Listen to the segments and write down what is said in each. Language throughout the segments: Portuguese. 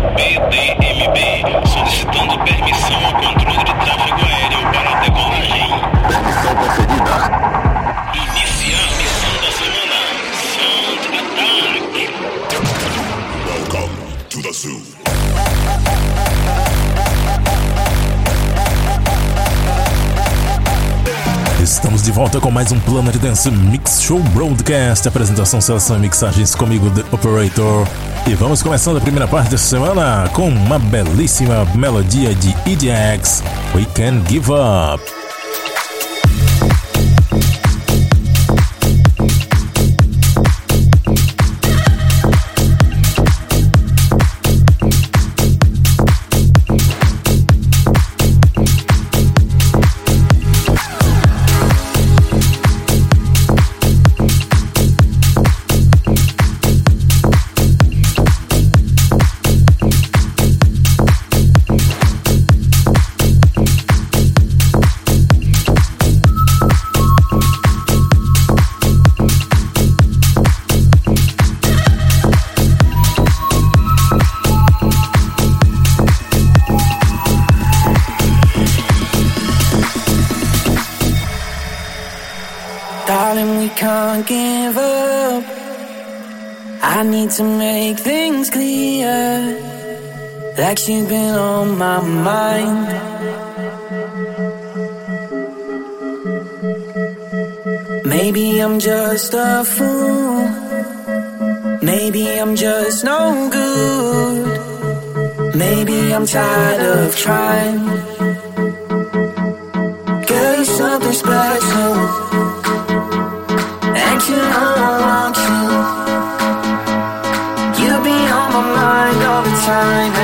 PDMB, solicitando permissão ao controle de tráfego aéreo para a decolagem. Permissão concedida. Iniciar missão da semana. Sound Attack. Welcome to the zoo. Estamos de volta com mais um Planet Dance Mix Show Broadcast. Apresentação, seleção e mixagens comigo, The Operator. E vamos começando a primeira parte dessa semana com uma belíssima melodia de EDX, We Can Give Up. Can't give up. I need to make things clear. Like you've been on my mind. Maybe I'm just a fool. Maybe I'm just no good. Maybe I'm tired of trying. Girl, you're something special. You I want you. You be on my mind all the time,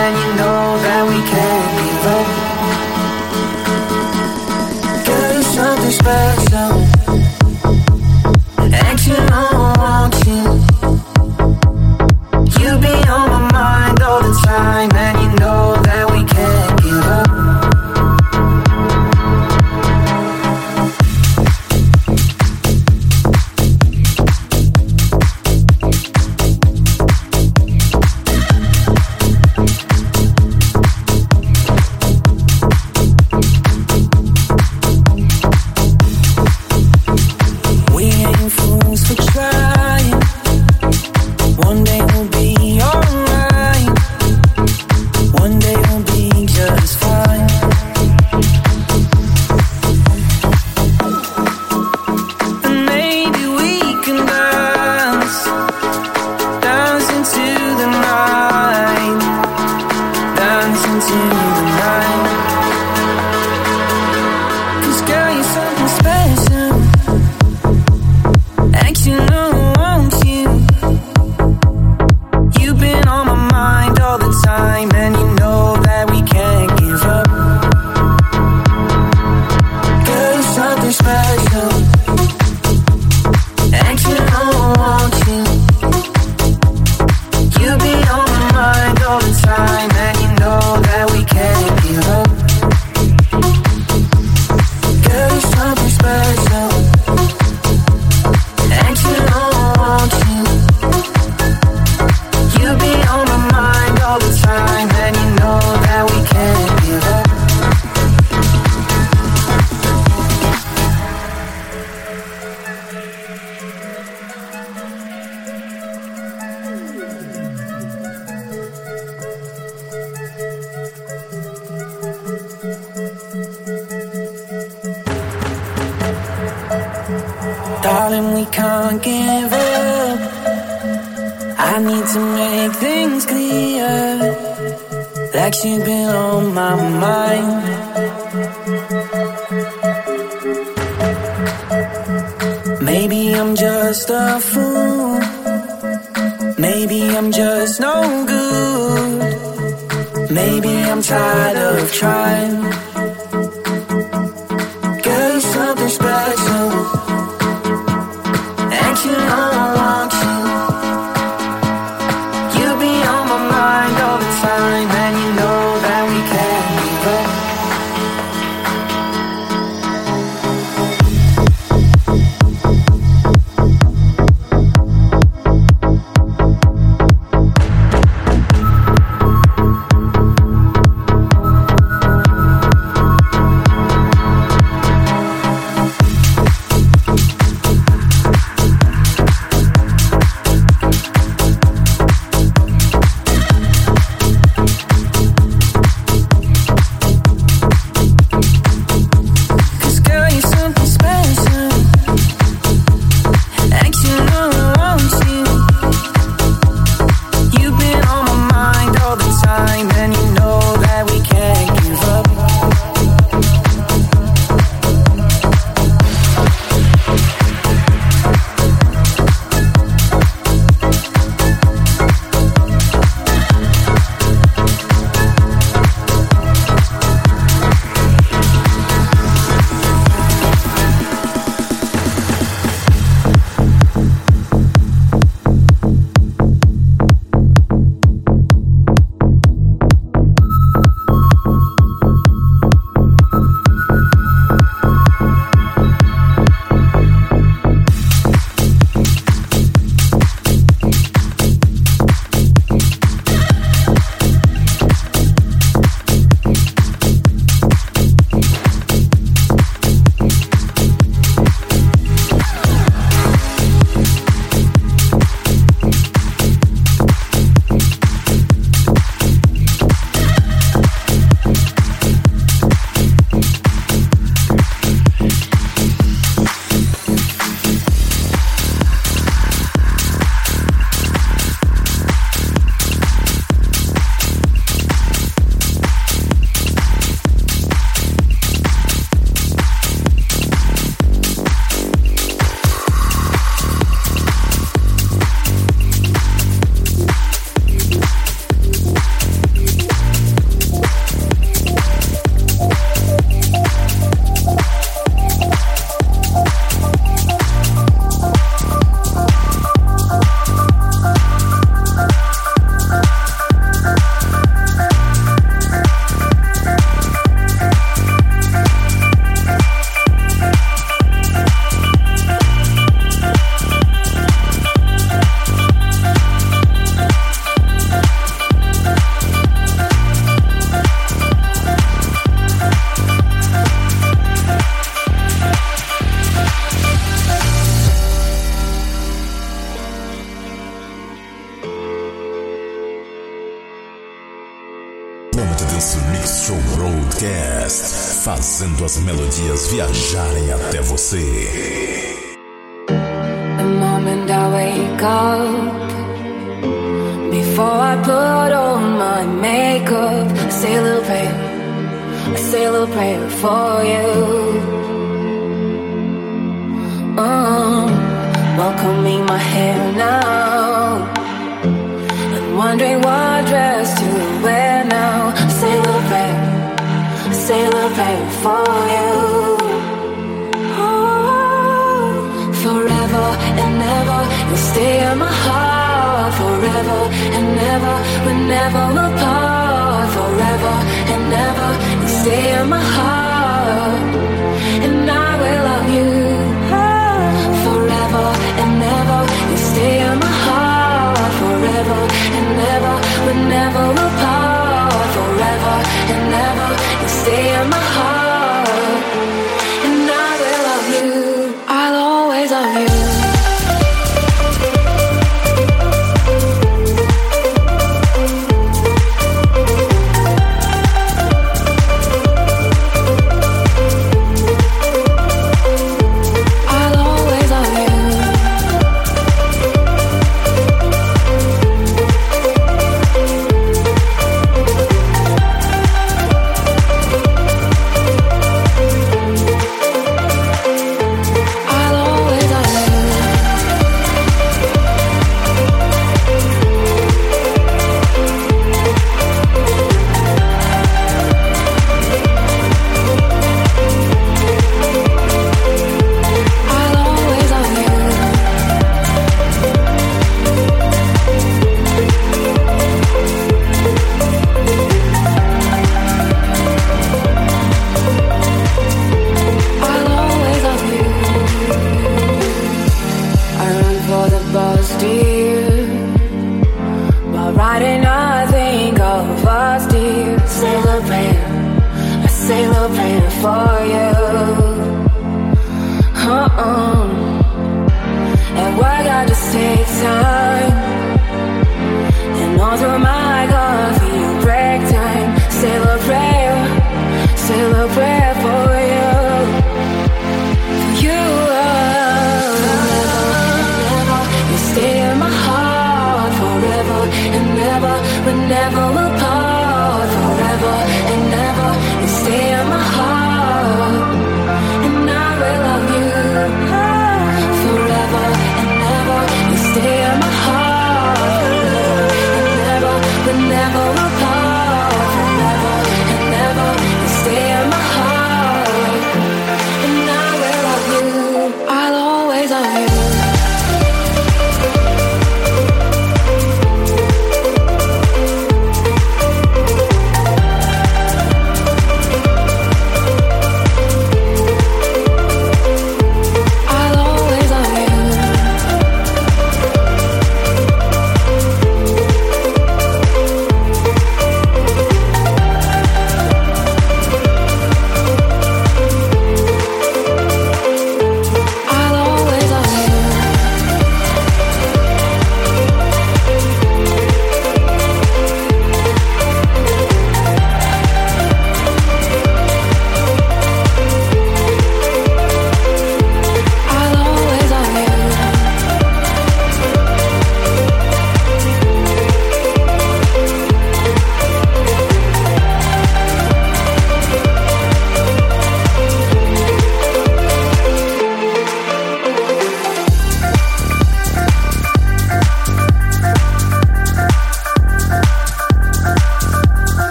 melodias viajarem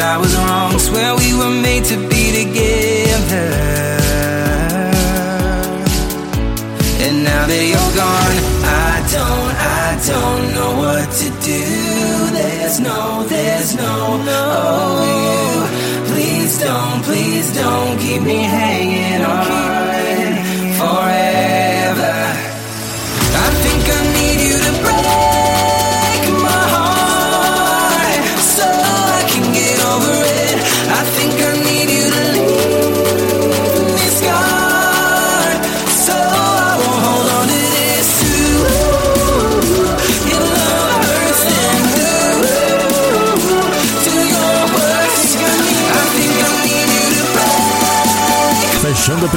I was wrong. Swear we were made to be together. And now that you're gone, I don't, I don't know what to do. There's no, there's no, oh you. Please don't, please don't keep me hanging on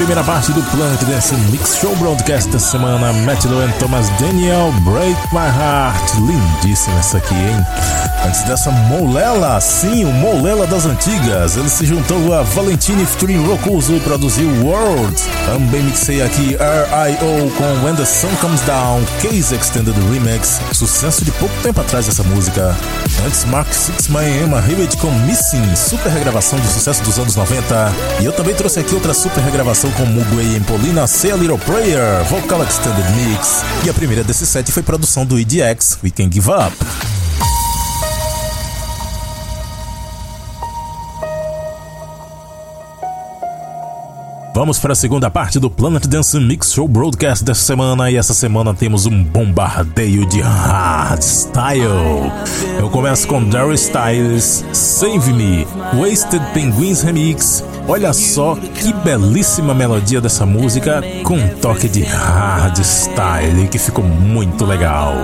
primeira parte do Planet Dance Mix Show Broadcast da semana, Matt Lowe and Thomas Daniel, Break My Heart. Lindíssima essa aqui, hein? Antes dessa Molela, sim, o Molela das antigas. Ele se juntou a Valentine featuring Rocuso e produziu World. Também mixei aqui R.I.O. com When the Sun Comes Down, Case Extended Remix. Sucesso de pouco tempo atrás essa música. Antes, Mark Sixman e Emma Hewitt com Missing, super regravação de sucesso dos anos 90. E eu também trouxe aqui outra super regravação com Mugway e Polina, Say a Little Prayer, Vocal Extended Mix. E a primeira desse set foi produção do EDX, We Can Give Up. Vamos para a segunda parte do Planet Dance Mix Show Broadcast dessa semana e essa semana temos um bombardeio de hardstyle. Eu começo com Darry Styles, Save Me, Wasted Penguins Remix. Olha só que belíssima melodia dessa música com um toque de hardstyle que ficou muito legal.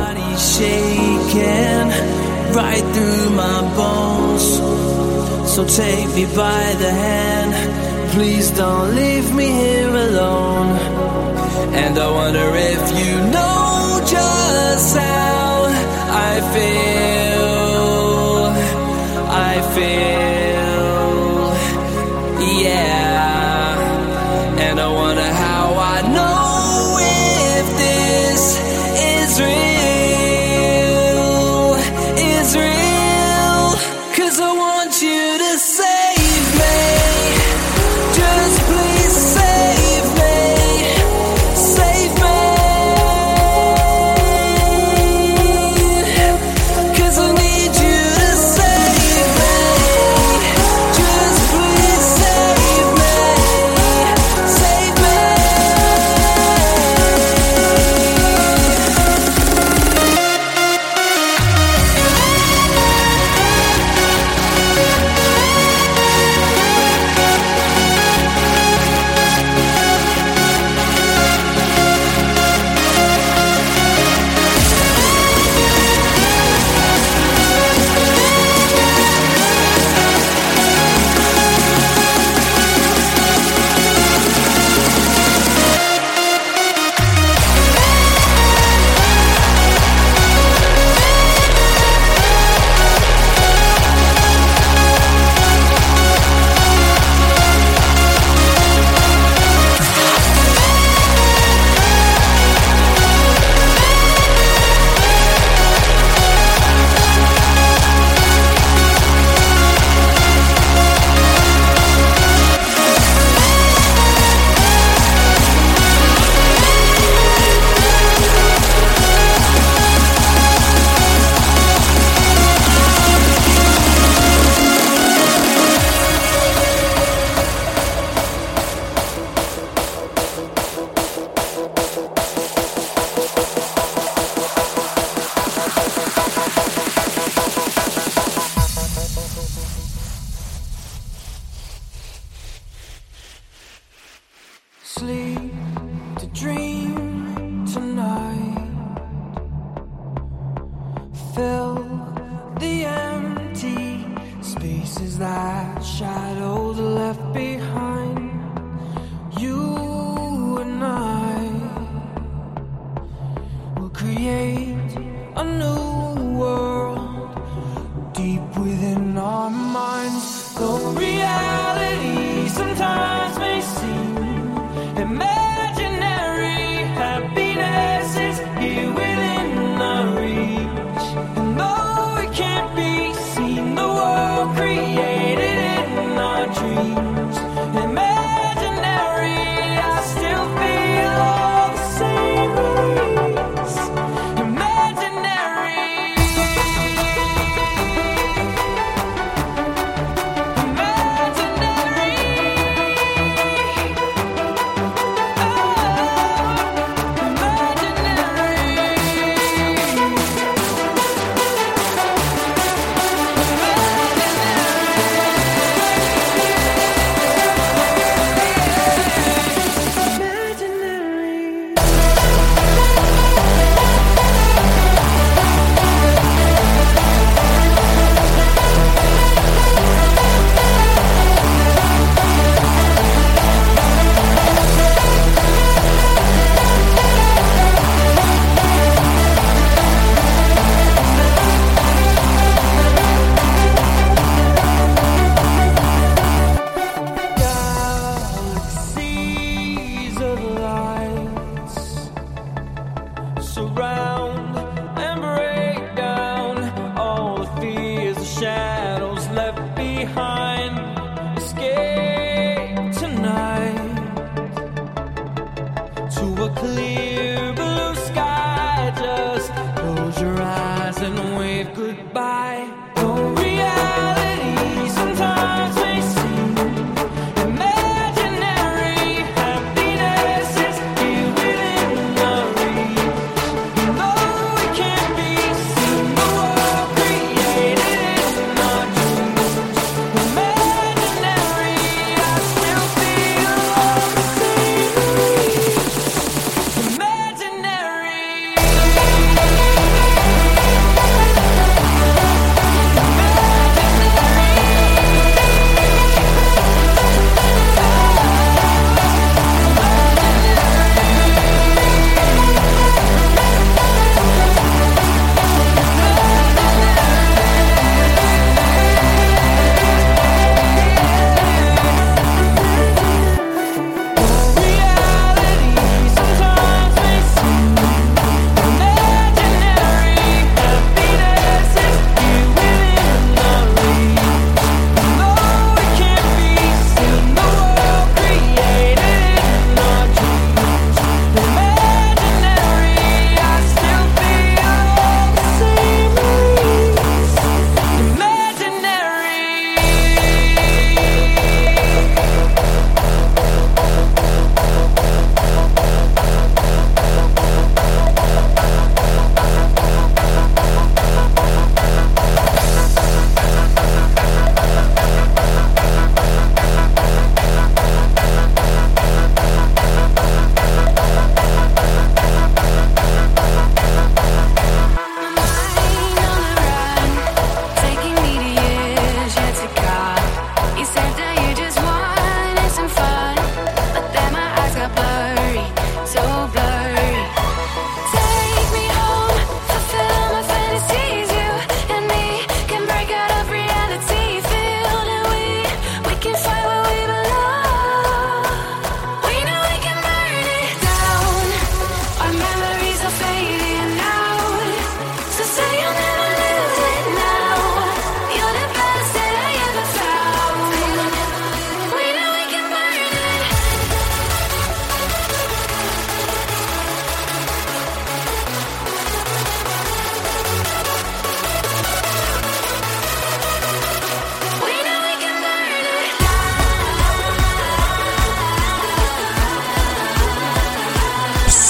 So take me by the hand. please don't leave me here alone. And I wonder if you know just how I feel. I feel, yeah.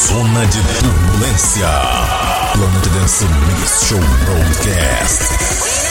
Zona de Turbulência. Planet Dance Mix Show Broadcast.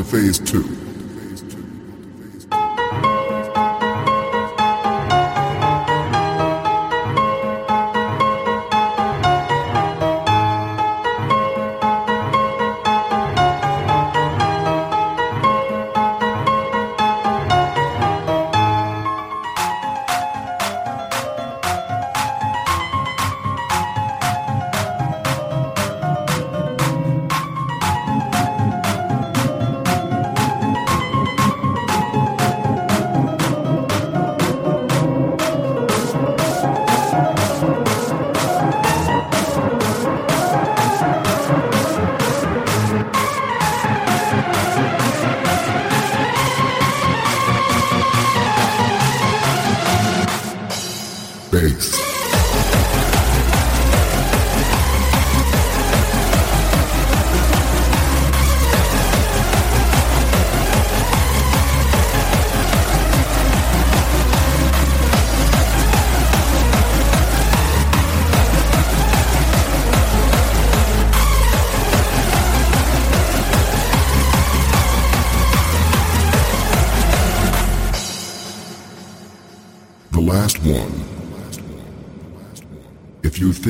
To phase two.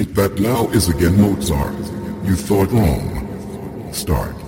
Think that now is again Mozart, you thought wrong. Start.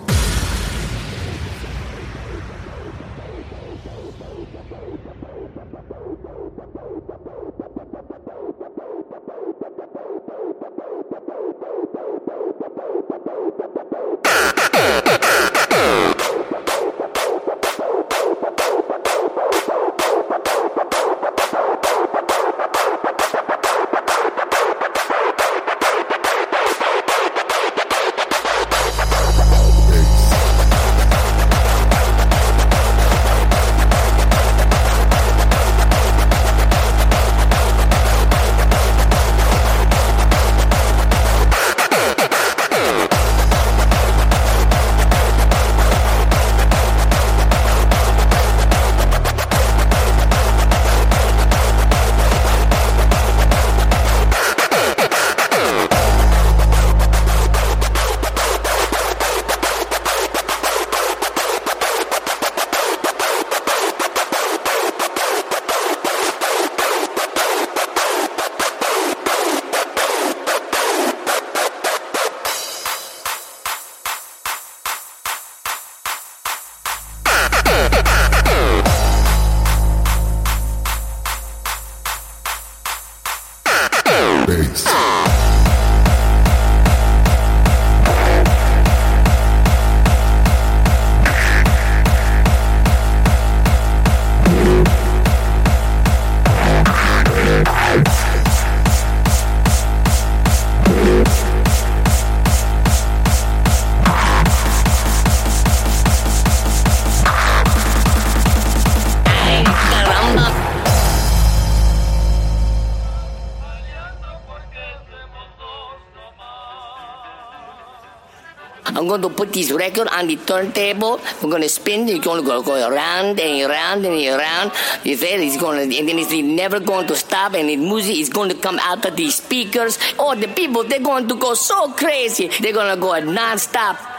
I'm going to put this record on the turntable. We're going to spin. It's going to go, go around and around and around. You see, it's going to, and then it's never going to stop. And the music is going to come out of these speakers. Oh, the people, they're going to go so crazy. They're going to go non-stop.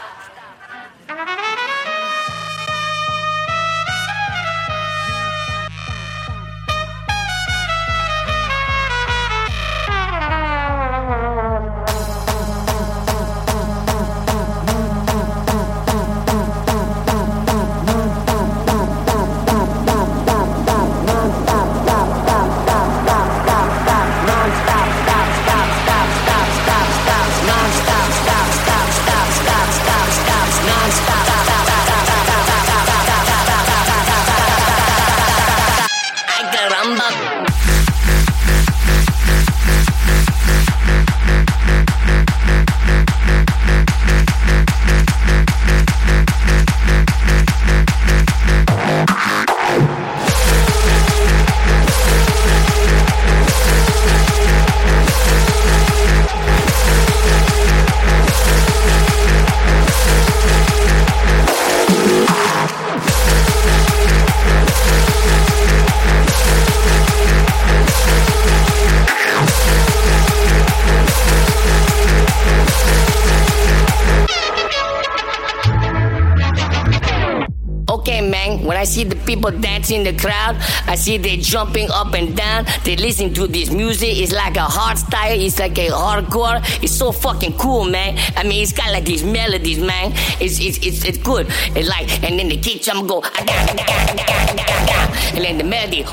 In the crowd, I see they jumping up and down. They listen to this music. It's like a hard style. It's like a hardcore. It's so fucking cool, man. I mean, it's got like these melodies, man. It's it's it's, it's good. It's like, and then the kick drum go, "Ah-ga, ah-ga, ah-ga, ah-ga, ah-ga," and then the melody,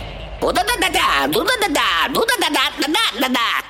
"Oh, da da da da, da da da, da da da da da da da.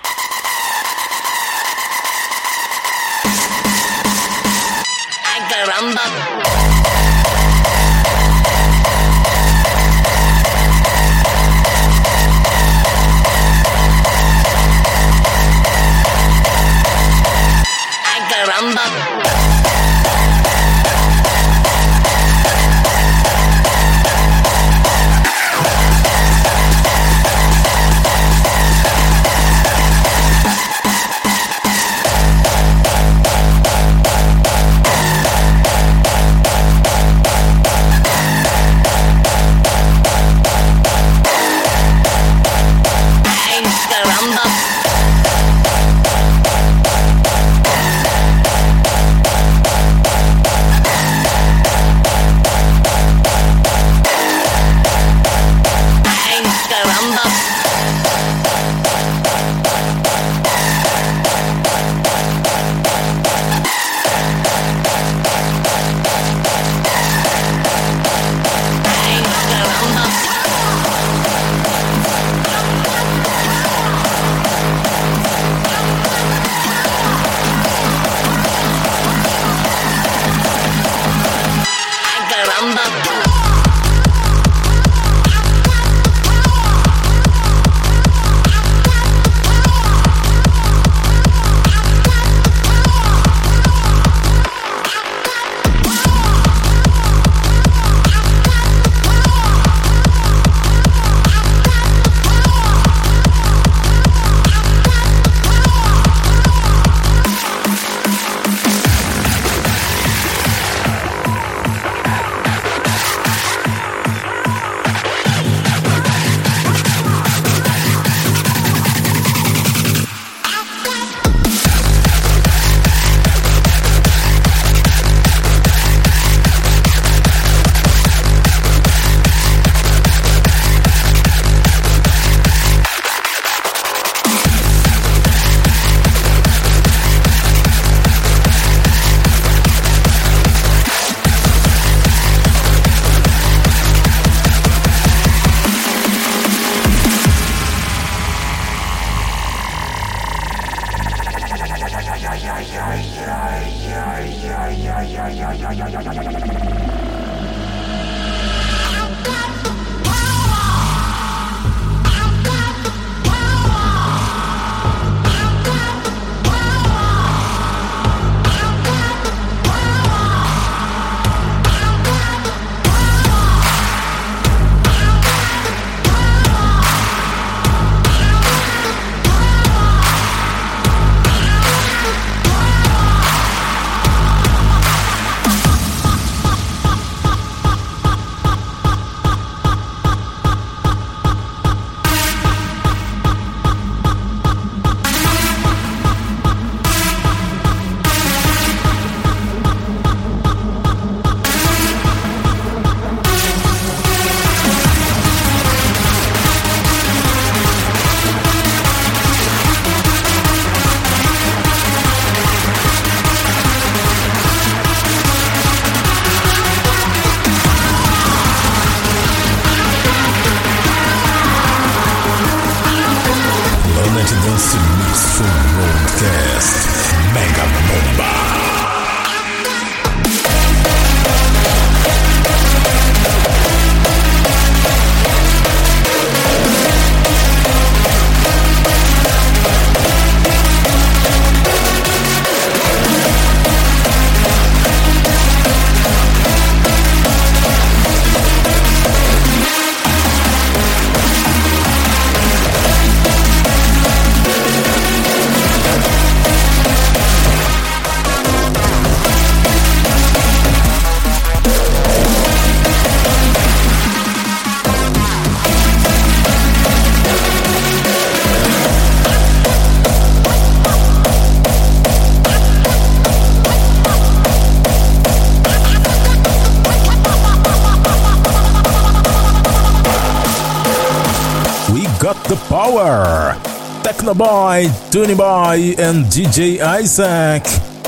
Technoboy, Tony Boy and DJ Isaac.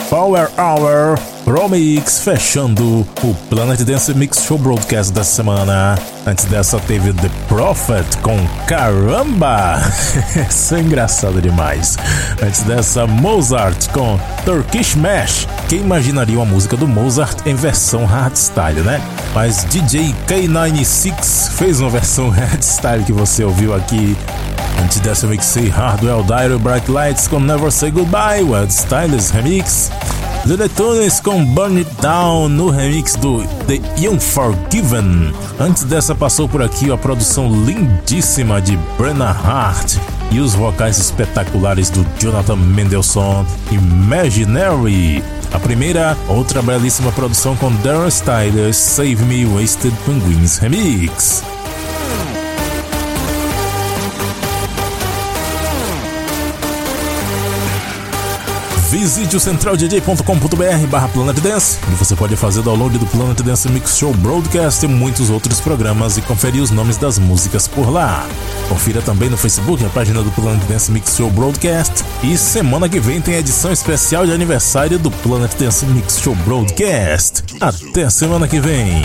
Power Hour Promix fechando o Planet Dance Mix Show Broadcast da semana. Antes dessa teve The Prophet com Caramba! Isso é engraçado demais. Antes dessa, Mozart com Turkish Mesh. Quem imaginaria uma música do Mozart em versão hardstyle, né? Mas DJ K96 fez uma versão hardstyle que você ouviu aqui Antes dessa mixei Hardwell Dire Bright Lights com Never Say Goodbye, Wild Styles Remix. The Detones com Burn It Down no remix do The Unforgiven. Antes dessa passou por aqui a produção lindíssima de Brenna Hart e os vocais espetaculares do Jonathan Mendelssohn, Imaginary. A primeira, outra belíssima produção com Darren Styles, Save Me Wasted Penguins Remix. Visite o centraldj.com.br barra Planet Dance e você pode fazer download do Planet Dance Mix Show Broadcast e muitos outros programas e conferir os nomes das músicas por lá. Confira também no Facebook a página do Planet Dance Mix Show Broadcast e semana que vem tem edição especial de aniversário do Planet Dance Mix Show Broadcast. Até semana que vem!